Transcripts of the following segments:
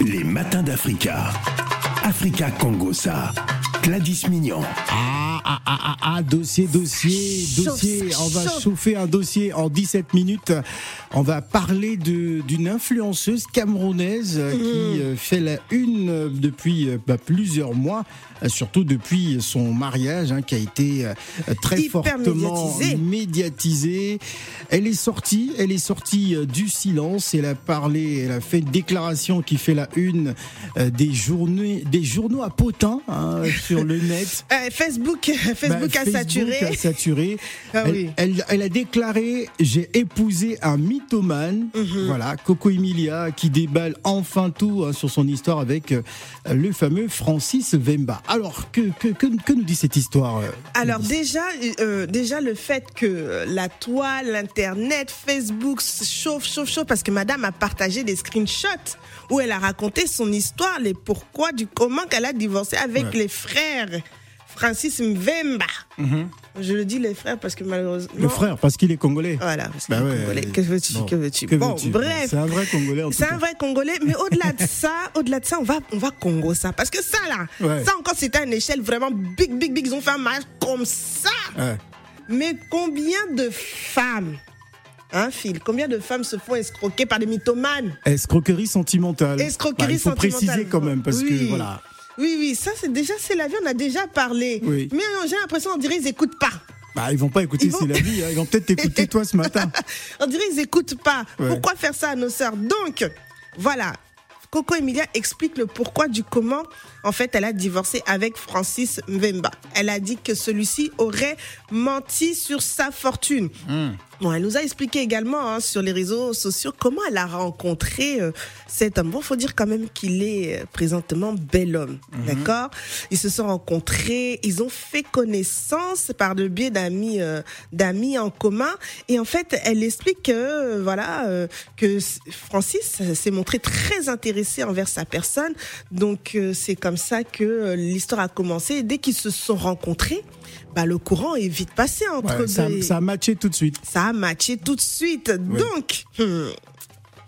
Les matins d'Africa. Africa Congosa. Gladys Mignon. Ah, ah, ah, ah, ah, dossier, dossier, dossier. On va chauffe. chauffer un dossier en 17 minutes. On va parler de- d'une influenceuse camerounaise euh, Mmh. qui euh, fait la une euh, depuis bah, plusieurs mois, surtout depuis son mariage hein, qui a été très Hyper fortement médiatisé. médiatisée. Elle est sortie, elle est sortie du silence. Elle a parlé, elle a fait une déclaration qui fait la une des journaux, des journaux à potins hein, sur le net. Euh, Facebook, Facebook Bah, a saturé. a saturé. Ah elle, oui. elle- elle a déclaré j'ai épousé un mythomane. Mhm. Voilà, Coco Emilia qui déballe enfin tout hein, sur son histoire avec euh, le fameux Francis Vemba. Alors que que, que, que nous dit cette histoire euh, Alors déjà, euh, déjà le fait que la toile, l'internet, Facebook chauffe, chauffe, chauffe, parce que Madame a partagé des screenshots où elle a raconté son histoire, les pourquoi du comment qu'elle a divorcé avec Ouais. les frères Francis Mvemba. Je le dis les frères parce que malheureusement. le frère parce qu'il est congolais. Voilà, parce Bah qu'il est ouais, congolais. euh, Que veux-tu, bon, que veux-tu? Bon, bref. C'est un vrai congolais C'est un vrai Congolais, mais au-delà de ça, au-delà de ça, on va, on va Congo ça. Parce que ça là, Ouais. ça encore c'était à une échelle vraiment big, big, big. Ils ont fait un mariage comme ça. Ouais. Mais combien de femmes, hein Phil, combien de femmes se font escroquer par des mythomanes? Escroquerie sentimentale. Escroquerie Bah, il faut sentimentale. préciser quand même parce Oui. que voilà. Oui, oui, ça c'est déjà, c'est la vie, on a déjà parlé. Oui. Mais euh, j'ai l'impression, on dirait ils écoutent pas. Bah, ils vont pas écouter vont- c'est la vie. hein. Ils vont peut-être t'écouter toi ce matin. On dirait ils écoutent pas. Ouais. Pourquoi faire ça à nos sœurs? Donc, voilà. Coco Emilia explique le pourquoi du comment. En fait, elle a divorcé avec Francis Mvemba. Elle a dit que celui-ci aurait menti sur sa fortune. Bon, elle nous a expliqué également hein, sur les réseaux sociaux comment elle a rencontré euh, cet homme. Bon, faut dire quand même qu'il est euh, présentement bel homme, d'accord? Ils se sont rencontrés, ils ont fait connaissance par le biais d'amis, euh, d'amis en commun. Et en fait, elle explique que euh, voilà euh, que Francis s'est montré très intéressé envers sa personne. Donc euh, c'est comme ça que l'histoire a commencé. Et dès qu'ils se sont rencontrés, bah, le courant est vite passé entre Ouais, ça, a matché tout de suite. ça a matché tout de suite. Donc, hmm,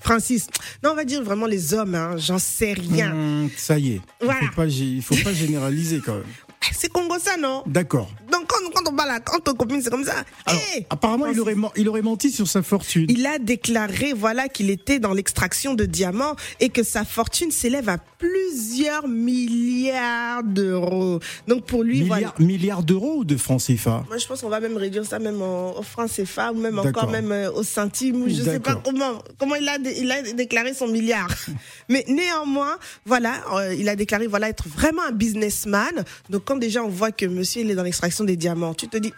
Francis, non, on va dire vraiment les hommes, hein, j'en sais rien. Hum, ça y est. Voilà. Il faut il faut pas généraliser quand même. C'est Congo ça, non D'accord. Donc, quand, quand on parle à quand ton copine, c'est comme ça. Alors, Eh, apparemment, il aurait, il aurait menti sur sa fortune. Il a déclaré voilà qu'il était dans l'extraction de diamants et que sa fortune s'élève à plusieurs milliards d'euros. Donc pour lui, voilà. Milliards, d'euros ou de francs CFA Moi, je pense qu'on va même réduire ça même en, au franc CFA ou même encore même euh, au centime ou je sais pas comment comment il a il a déclaré son milliard. Mais néanmoins, voilà, euh, il a déclaré voilà être vraiment un businessman. Donc déjà on voit que monsieur il est dans l'extraction des diamants, tu te dis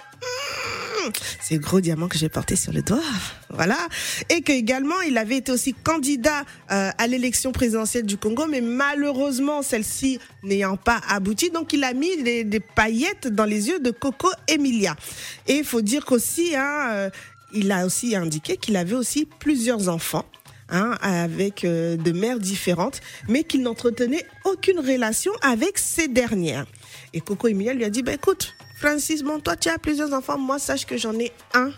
Hmm, c'est gros diamant que j'ai porté sur le doigt. Voilà. Et que également, il avait été aussi candidat euh, à l'élection présidentielle du Congo, mais malheureusement, celle-ci n'ayant pas abouti. Donc, il a mis des, des paillettes dans les yeux de Coco Emilia. Et il faut dire qu'aussi, hein, euh, il a aussi indiqué qu'il avait aussi plusieurs enfants. Hein, avec euh, de mères différentes, mais qu'il n'entretenait aucune relation avec ces dernières. Et Coco Emilia lui a dit, bah, écoute, Francis, bon, toi tu as plusieurs enfants, moi sache que j'en ai un.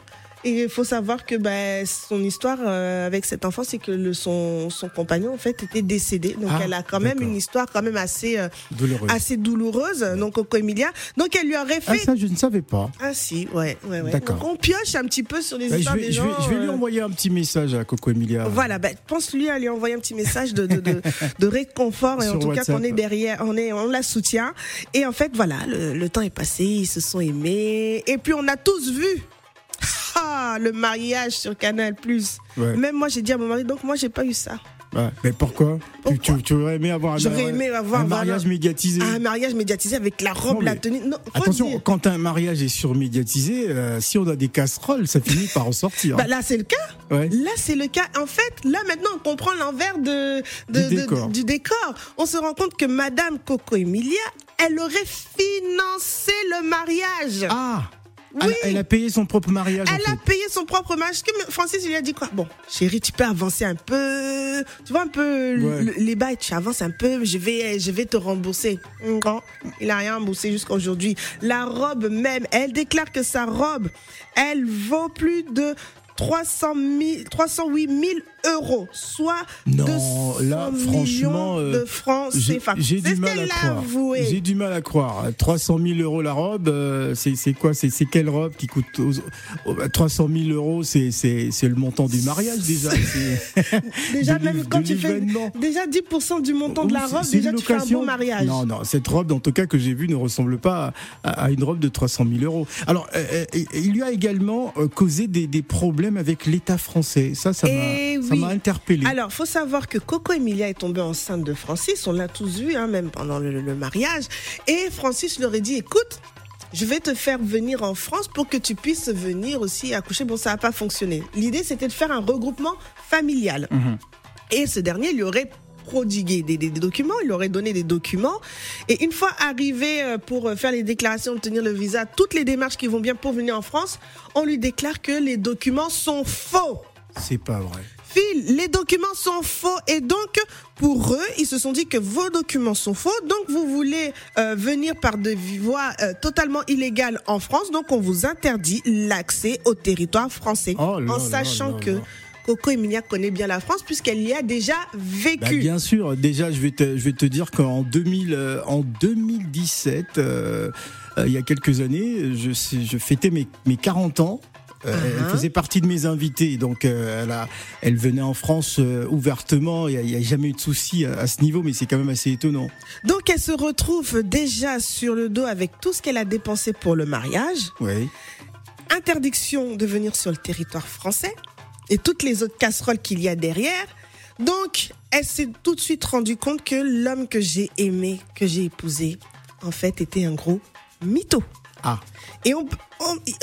Et il faut savoir que bah, son histoire euh, avec cet enfant, c'est que le, son, son compagnon en fait était décédé. Donc Ah, elle a quand même une histoire quand même assez euh, Douloureux. assez douloureuse. Donc Coco Emilia, donc elle lui aurait Ah, fait ça, je ne savais pas. ah si, ouais, ouais, ouais. D'accord. Donc on pioche un petit peu sur les Bah, je, histoires vais, des je, gens. vais, je vais lui euh, envoyer un petit message à Coco Emilia. voilà, ben, pense-lui à lui envoyer un petit message de, de, de, de réconfort et en tout cas qu'on est derrière, on, est, on la soutient. Et en fait, voilà, le, le temps est passé, ils se sont aimés. Et puis on a tous vu ah, le mariage sur Canal+. Ouais. Même moi, j'ai dit à mon mari, donc moi, j'ai pas eu ça. Ouais, mais pourquoi, Tu- Pourquoi? tu, tu aurais aimé avoir un, J'aurais aimé avoir, un mariage voilà, médiatisé. Un mariage médiatisé avec la robe, Non, la tenue. Non, Attention, quand un mariage est surmédiatisé, euh, si on a des casseroles, ça finit par en sortir. Bah, là, c'est le cas. Ouais. Là, c'est le cas. En fait, là, maintenant, on comprend l'envers de, de- Du de- décor. du décor. On se rend compte que Madame Coco Emilia, elle aurait financé le mariage. Ah Oui. elle, elle a payé son propre mariage. en Elle fait. a payé son propre mariage. Que Francis il lui a dit quoi? Bon, chérie, tu peux avancer un peu. Tu vois un peu Ouais. les bails. Tu avances un peu. Je vais, je vais te rembourser. Non, il a rien remboursé jusqu'à aujourd'hui. La robe même, elle déclare que sa robe, elle vaut plus de 300 000, 308 000 euros, soit Non, 200 là, millions euh, de francs J'ai CFA. j'ai du mal à croire. J'ai du mal à croire. 300 000 euros la robe, euh, c'est quoi C'est quelle robe qui coûte aux- aux- bah, 300 000 euros C'est le montant du mariage déjà. Déjà, de même quand tu fais déjà 10% du montant de la robe, déjà tu fais un beau mariage. Non, non, cette robe, en tout cas que j'ai vue, ne ressemble pas à, à une robe de 300 000 euros. Alors, euh, euh, il lui a également euh, causé des, des problèmes avec l'État français. Ça, ça Eh m'a ça oui. m'a. Alors, faut savoir que Coco Emilia est tombée enceinte de Francis. On l'a tous vu, hein, même pendant le, le mariage. Et Francis leur a dit, écoute, je vais te faire venir en France pour que tu puisses venir aussi accoucher. Bon, ça n'a pas fonctionné. L'idée, c'était de faire un regroupement familial. Mhm. Et ce dernier lui aurait prodigué des, des- des documents, il aurait donné des documents. Et une fois arrivé euh, pour euh, faire les déclarations, obtenir le visa, toutes les démarches qui vont bien pour venir en France, on lui déclare que les documents sont faux. C'est pas vrai. Les documents sont faux et donc pour eux, ils se sont dit que vos documents sont faux, donc vous voulez euh, venir par des voies euh, totalement illégales en France, donc on vous interdit l'accès au territoire français, Oh en sachant que. Coco Emilia connaît bien la France puisqu'elle y a déjà Bah, vécu. bien sûr, déjà je vais te, je vais te dire qu'en 2000, euh, en 2017, euh, euh, il y a quelques années, je fêtais mes, mes 40 ans. Euh, Elle Uh-huh. faisait partie de mes invités, donc euh, elle, a, elle venait en France euh, ouvertement. Il n'y a, jamais eu de souci à, à ce niveau, mais c'est quand même assez étonnant. Donc elle se retrouve déjà sur le dos avec tout ce qu'elle a dépensé pour le mariage. Oui. interdiction de venir sur le territoire français et toutes les autres casseroles qu'il y a derrière. Donc, elle s'est tout de suite rendue compte que l'homme que j'ai aimé, que j'ai épousé, en fait, était un gros mytho. Ah, Et on,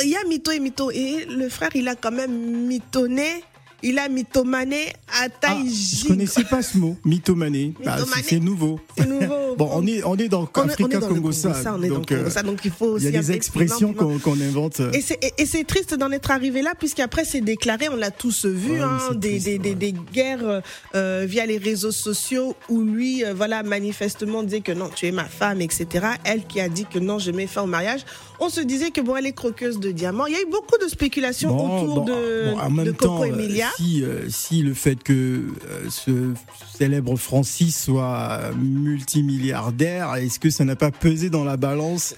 il y a mytho et mytho. Et le frère, il a quand même mythonné, il a mythomané à Ah, taille je giga. connaissais pas ce mot, mythomané. Ah, c'est- nouveau. C'est nouveau. Bon, on est, on est dans Africa Congo ça, on est donc Congo, euh, ça, donc il faut il y aussi a des expressions qu'on invente. Et c'est, triste d'en être arrivé là, puisqu'après c'est déclaré, on l'a tous vu, Ouais, hein, des, triste, des, des, ouais. des guerres euh, via les réseaux sociaux où lui, euh, voilà, manifestement disait que non, tu es ma femme, etc. Elle qui a dit que non, je mets fin au mariage. On se disait que bon, elle est croqueuse de diamants. Il y a eu beaucoup de spéculations Bon, autour bon, de, bon, en de même Coco temps, euh, Emilia. si, euh, si le fait que euh, ce célèbre Francis soit multimilliardaire, est-ce que ça n'a pas pesé dans la balance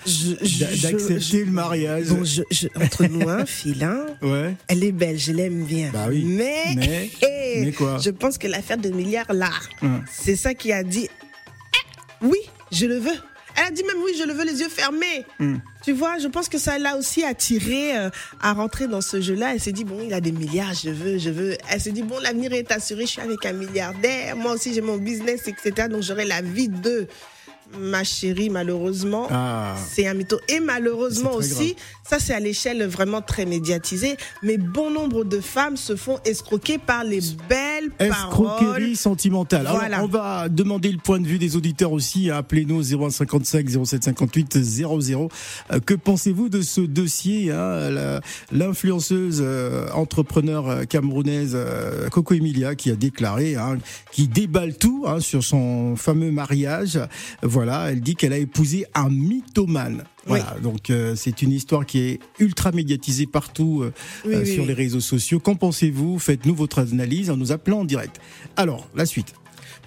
d'accepter le mariage Bon, je, je- entre nous, un fil, hein, Ouais. elle est belle, je l'aime bien. Bah oui. Mais, Mais, mais quoi je pense que l'affaire de milliards là, Hum. c'est ça qui a dit Eh, oui, je le veux. Elle a dit même oui, je le veux les yeux fermés. Hum. Tu vois, je pense que ça l'a aussi attiré euh, à rentrer dans ce jeu-là. Elle s'est dit bon, il a des milliards, je veux, je veux. Elle s'est dit bon, l'avenir est assuré, je suis avec un milliardaire. Moi aussi, j'ai mon business, etc. Donc j'aurai la vie de ma chérie, malheureusement. Ah. C'est un mytho. Et malheureusement aussi, ça c'est à l'échelle vraiment très médiatisée, mais bon nombre de femmes se font escroquer par les belles paroles. Escroquerie sentimentale. Alors, Voilà. on va demander le point de vue des auditeurs aussi. Appelez-nous 0155 0758 00. Euh, Que pensez-vous de ce dossier hein, L'influenceuse euh, entrepreneur euh, camerounaise euh, Coco Emilia qui a déclaré, hein, qui déballe tout hein, sur son fameux mariage. Voilà, elle dit qu'elle a épousé un mythomane. Voilà, donc euh, c'est une histoire qui est ultra médiatisée partout euh, Oui, euh, oui, sur oui. les réseaux sociaux. Qu'en pensez-vous? Faites-nous votre analyse en nous appelant en direct. Alors, la suite.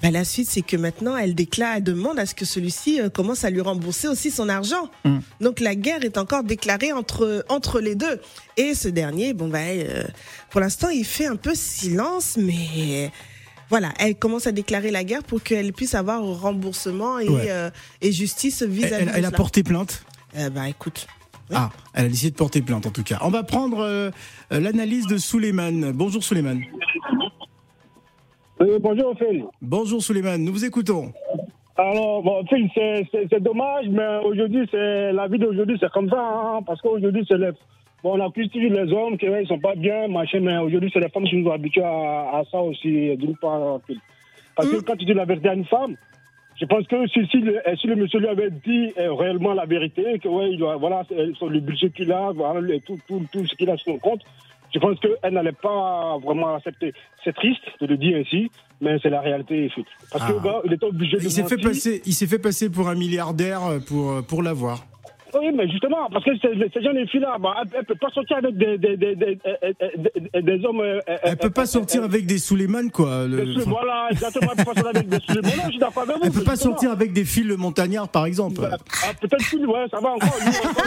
Ben, la suite, c'est que maintenant, elle déclare, elle demande à ce que celui-ci euh, commence à lui rembourser aussi son argent. Mm. Donc la guerre est encore déclarée entre, entre les deux. Et ce dernier, bon ben, euh, pour l'instant, il fait un peu silence, mais voilà, elle commence à déclarer la guerre pour qu'elle puisse avoir remboursement et, Ouais. euh, et justice Elle, vis-à-vis elle- elle de a porté plainte Euh, ben, écoute. Oui. Ah, elle a décidé de porter plainte en tout cas. On va prendre euh, euh, l'analyse de Souleymane. Bonjour Souleymane. Euh, bonjour Phil. Bonjour Souleymane, nous vous écoutons. Alors, bon, Phil, c'est- c'est c'est dommage, mais aujourd'hui, c'est la vie d'aujourd'hui, c'est comme ça, hein, parce qu'aujourd'hui, c'est les. Bon, on accuse toujours les hommes qui ouais, ils sont pas bien, machin, mais aujourd'hui, c'est les femmes qui nous ont habitués à, à ça aussi, d'une part. Parce que quand tu dis la vérité à une femme, je pense que si, si, le, si le monsieur lui avait dit euh, réellement la vérité, que ouais, il doit, voilà, sur le budget qu'il a, voilà, le- tout, tout, tout ce qu'il a sur son compte, je pense qu'elle n'allait pas vraiment accepter. C'est triste de le dire ainsi, mais c'est la réalité. Parce Ah. que bah, il était obligé de Il s'est fait passer, il s'est fait passer pour un milliardaire euh, pour euh, pour l'avoir. Oui, mais justement, parce que ces, jeunes filles-là, bah, elles ne peuvent pas sortir avec des, des, des, des, des hommes. euh, Elle peut pas sortir avec des Suleiman, quoi. Voilà, exactement. Elle peut pas sortir avec des Suleiman. Non, je suis d'accord avec vous. Elle peut pas sortir avec des fils le montagnard, par exemple. Ah, Peut-être plus, ouais, ça va encore. Lui, encore,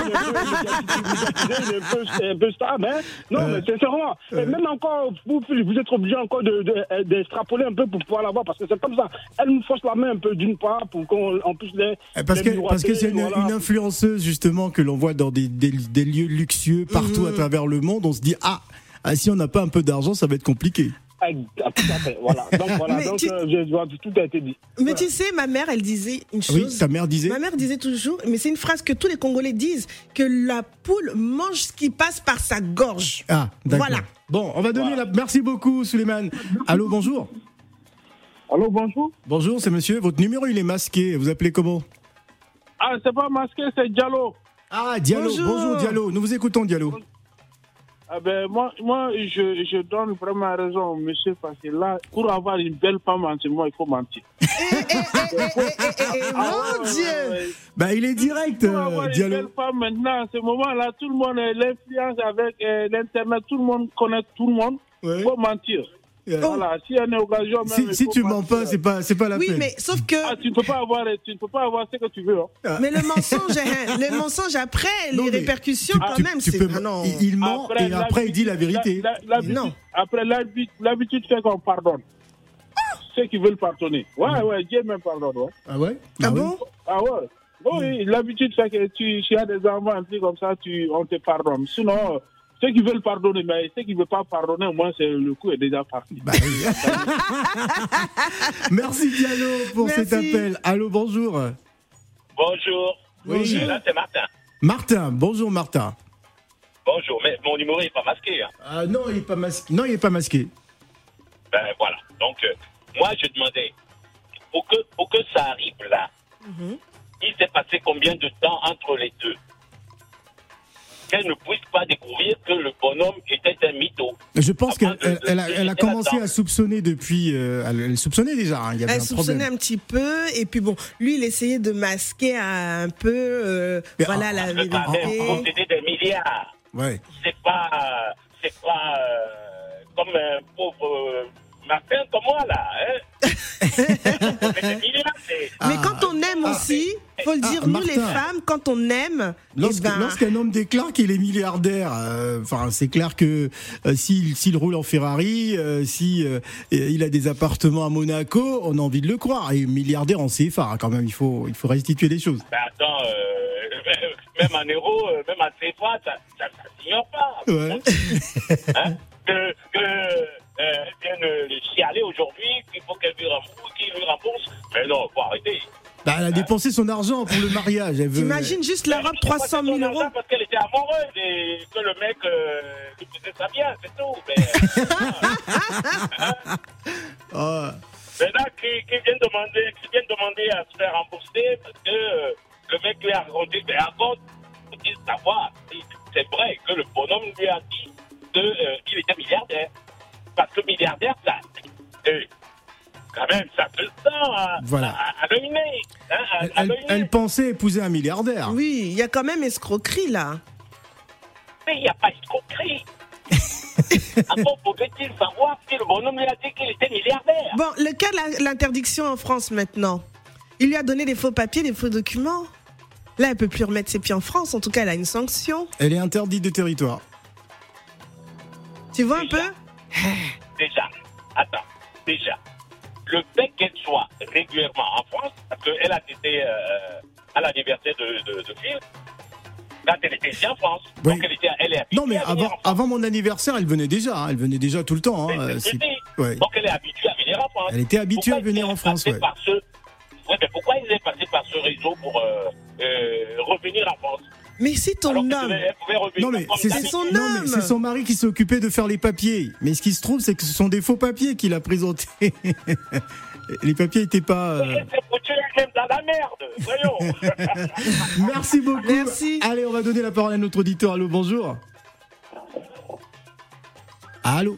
il est un peu stable, hein. Non, mais sincèrement, et même encore, vous, êtes obligé encore de- de- d'extrapoler un peu pour pouvoir l'avoir, parce que c'est comme ça. Elle nous force la main un peu d'une part pour qu'on on puisse les. Eh, Parce que c'est une influenceuse justement que l'on voit dans des, des, des lieux luxueux partout à travers le monde. On se dit ah, ah, si on n'a pas un peu d'argent, ça va être compliqué. Tout à fait, voilà. Donc, voilà. Mais Donc, tu- euh, je- je- tout a été dit. Mais tu sais, ma mère, elle disait une Oui, chose. ta mère disait. Ma mère disait toujours, mais c'est une phrase que tous les Congolais disent, que la poule mange ce qui passe par sa gorge. Ah, d'accord. Voilà. Bon, on va donner la. Merci beaucoup, Suleiman. Allô, bonjour. Allô, bonjour. Bonjour, c'est monsieur. Votre numéro, il est masqué. Vous appelez comment? Ah, c'est pas masqué, c'est Diallo. Ah, Diallo. Bonjour. Bonjour, Diallo. Nous vous écoutons, Diallo. Ah ben, moi, moi je, je donne vraiment raison au monsieur parce que là, pour avoir une belle femme en ce moment, il faut mentir. Mon Dieu. Bah, il est direct, Pour avoir euh, une belle femme maintenant, en ce moment-là, tout le monde, l'influence avec euh, l'Internet, tout le monde connaît tout le monde. Ouais. Il faut mentir. Voilà, s'il y a une occasion, même, Si, si tu mens pas, c'est pas, c'est pas la Oui, peine. mais sauf que. Ah, tu ne peux pas avoir, tu ne peux pas avoir ce que tu veux. hein. Mais le mensonge, hein, le mensonge après, Non, les répercussions tu- quand tu- même, tu c'est. peux- ah non. il, il ment et après il dit la vérité. la- la- l'habitude- Non. Après, l'habitude fait qu'on pardonne. Ceux qui veulent pardonner. Ouais, ouais, Dieu même pardonne. Ouais. Ah ouais? Ah ouais. bon? Ah ouais. Oui, l'habitude fait que tu, tu as des enfants, un truc comme ça, tu, on te pardonne. Sinon, ceux qui veulent pardonner, mais ceux qui ne veulent pas pardonner, au moins, c'est, le coup est déjà parti. Bah oui. Merci Diallo pour Merci. cet appel. Allô, bonjour. Bonjour. Oui. Là, c'est Martin. Martin, bonjour Martin. Bonjour. Mais mon numéro n'est pas masqué. hein. Ah non, il est pas masqué. Non, il est pas masqué. Ben voilà. Donc, euh, moi, je demandais, pour que, pour que ça arrive là, Mhm. il s'est passé combien de temps entre les deux? Qu'elle ne puisse pas découvrir que le bonhomme était un mytho. Je pense Ah, qu'elle elle, elle a, elle commencé à soupçonner depuis. euh, elle, elle soupçonnait déjà. hein, il y avait Elle un soupçonnait problème. un petit peu, et puis bon, lui, il essayait de masquer un peu, euh, voilà, en- la bordel, vérité. posséder des milliards, Ouais. c'est pas, euh, c'est pas euh, comme un pauvre euh, Martin comme moi là. Hein Posséder des milliards, c'est- Mais Ah, quand on aime aussi, faut le Ah, dire, nous les femmes, quand on aime, eh Lorsque- ben, Lorsqu'un homme déclare qu'il est milliardaire, euh, enfin c'est clair que euh, s'il s'il roule en Ferrari, euh, si euh, il a des appartements à Monaco, on a envie de le croire. Et milliardaire en CFA hein, quand même, il faut il faut restituer les choses. Ben attends, euh, même en euros, même en CFA, ça ne s'ignore pas. Ouais. Hein que que euh, elle vienne euh, chialer aujourd'hui, qu'il faut qu'elle lui rembourse, qu'il lui rembourse. Mais non, faut arrêter. Bah, elle a dépensé son argent pour le mariage. Elle veut... t'imagines juste la robe Elle a 300 000 passé son euros. Parce qu'elle était amoureuse et que le mec euh, lui faisait ça bien, c'est tout. Mais, Ah, Maintenant, qui, qui vient demander, qui vient demander à se faire rembourser parce que euh, le mec lui a raconté, mais raconte, faut dire savoir. si C'est vrai que le bonhomme lui a dit qu'il était milliardaire. Parce que milliardaire, ça, euh, quand même, ça sent à, Voilà. à, à l'œil nu, hein, à, elle, pensait épouser un milliardaire. Oui, il y a quand même escroquerie là. Mais il n'y a pas d'escroquerie. Encore pouvait-il savoir si le bonhomme lui a dit qu'il était milliardaire Bon, le cas de la- l'interdiction en France maintenant? Il lui a donné des faux papiers, des faux documents? Là, elle peut plus remettre ses pieds en France. En tout cas, elle a une sanction. Elle est interdite de territoire. Tu vois un peu? Déjà, attends, déjà, le fait qu'elle soit régulièrement en France, parce qu'elle a été euh, à l'anniversaire de, de, de Phil, quand elle était ici en France. Oui. Donc elle, était, elle est Non mais avant, avant mon anniversaire, elle venait déjà. hein, Elle venait déjà tout le temps. hein, ouais. Donc elle est habituée à venir en France. Elle était habituée à venir en France, ouais. Par ce... Ouais, mais pourquoi ils est passé par ce réseau pour euh, euh, revenir en France? Mais c'est ton Alors revenir Non mais c'est son non, mais homme. c'est son mari qui s'est occupé de faire les papiers. Mais ce qui se trouve, c'est que ce sont des faux papiers qu'il a présentés. les papiers n'étaient pas. euh, dans la merde, voyons. Merci beaucoup. Merci. Allez, on va donner la parole à notre auditeur. Allô, bonjour. Allô.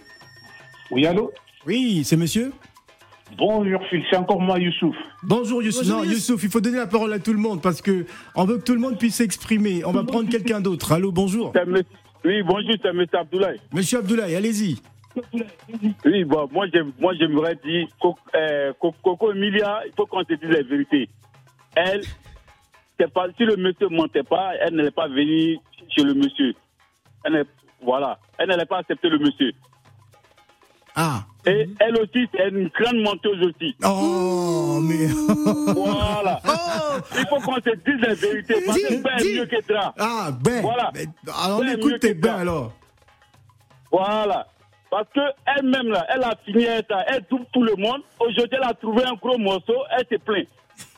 Oui, allô? Oui, c'est monsieur? Bonjour Phil, c'est encore moi Youssouf. Bonjour Youssouf. Bonjour, non. Youssouf, il faut donner la parole à tout le monde parce que on veut que tout le monde puisse s'exprimer. On va prendre quelqu'un d'autre. Allô, bonjour. Oui, bonjour, c'est M. Abdoulaye. Monsieur Abdoulaye, allez-y. Oui, bon, moi, j'aime- moi j'aimerais dire, euh, Co- Coco Emilia, il faut qu'on se dise la vérité. Elle, c'est pas, si le monsieur ne mentait pas, elle n'allait pas venir chez le monsieur. Elle voilà, elle n'allait pas accepter le monsieur. Ah. Et elle aussi, c'est une grande menteuse aussi. Oh, mais. Voilà. Oh, Il faut qu'on se dise la vérité. Parce que Ben est mieux que Tra. Ah, ben. Voilà. ben, alors, on Ben, écoute mieux tes ben alors. Voilà. Parce que elle-même, là, elle a fini ça. Elle trouve tout le monde. Aujourd'hui, elle a trouvé un gros morceau. Elle se plaint.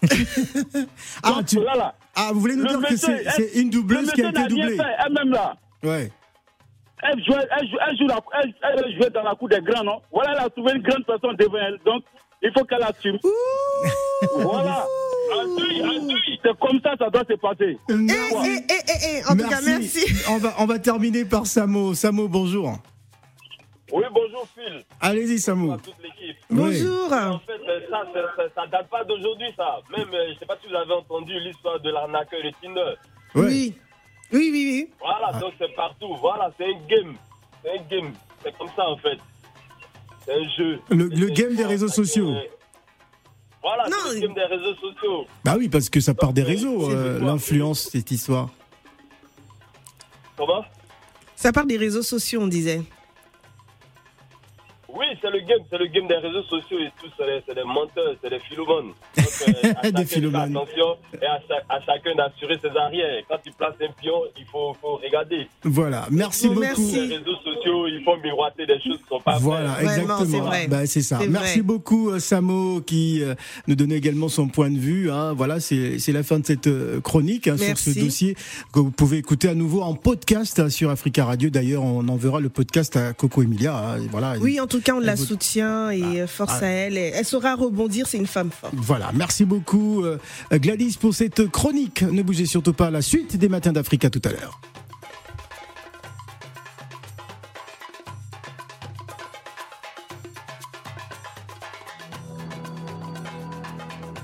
Ah, Donc, tu... là, là, ah, vous voulez nous le dire que c'est elle- une doubleuse le qui a été doublée? Elle-même, là. Ouais. Elle jouait, elle, joue- elle joue la- elle- elle jouait dans la cour des grands, non? Voilà, elle a trouvé une grande personne devant elle. Donc, il faut qu'elle assume. voilà. C'est comme ça, ça doit se passer. eh, Merci. eh, eh, eh, eh, en tout cas, merci. On va, on va terminer par Samo. Samo, bonjour. Oui, bonjour Phil, Allez-y, Samo. à toute l'équipe. Bonjour. En fait, euh, ça, ça, ça, ça date pas d'aujourd'hui, ça. Même, euh, je sais pas si vous avez entendu l'histoire de l'arnaqueur de Tinder. Ouais. Oui. Oui, oui, oui. Voilà, donc c'est partout. Voilà, c'est un game. C'est un game. C'est comme ça, en fait. C'est un jeu. Le- le game des réseaux sociaux. euh, Voilà, Non, c'est le game des réseaux sociaux. Bah oui, parce que ça part des réseaux, c'est euh, l'influence, cette histoire. Comment? Ça part des réseaux sociaux, on disait. Oui, c'est le game, c'est le game des réseaux sociaux et tout, c'est des, c'est des menteurs, c'est des philomones. Euh, à Des chacun de faire philomanes. attention et à, cha- à chacun d'assurer ses arrières. Quand tu places un pion, il faut, faut regarder. Voilà, merci beaucoup. merci. Les réseaux sociaux, il faut miroiter des choses qui sont pas Voilà, vraies. Exactement. c'est vrai. Bah, c'est ça. C'est Merci vrai. beaucoup, euh, Samo, qui euh, nous donnait également son point de vue. hein. Voilà, c'est c'est la fin de cette chronique hein, sur ce dossier que vous pouvez écouter à nouveau en podcast hein, sur Africa Radio. D'ailleurs, on enverra le podcast à Coco Emilia. hein. Voilà. Oui, en tout cas, on la soutient et force ah. à elle. Elle saura rebondir, c'est une femme forte. Voilà, merci beaucoup euh, Gladys pour cette chronique. Ne bougez surtout pas la suite des matins d'Africa tout à l'heure.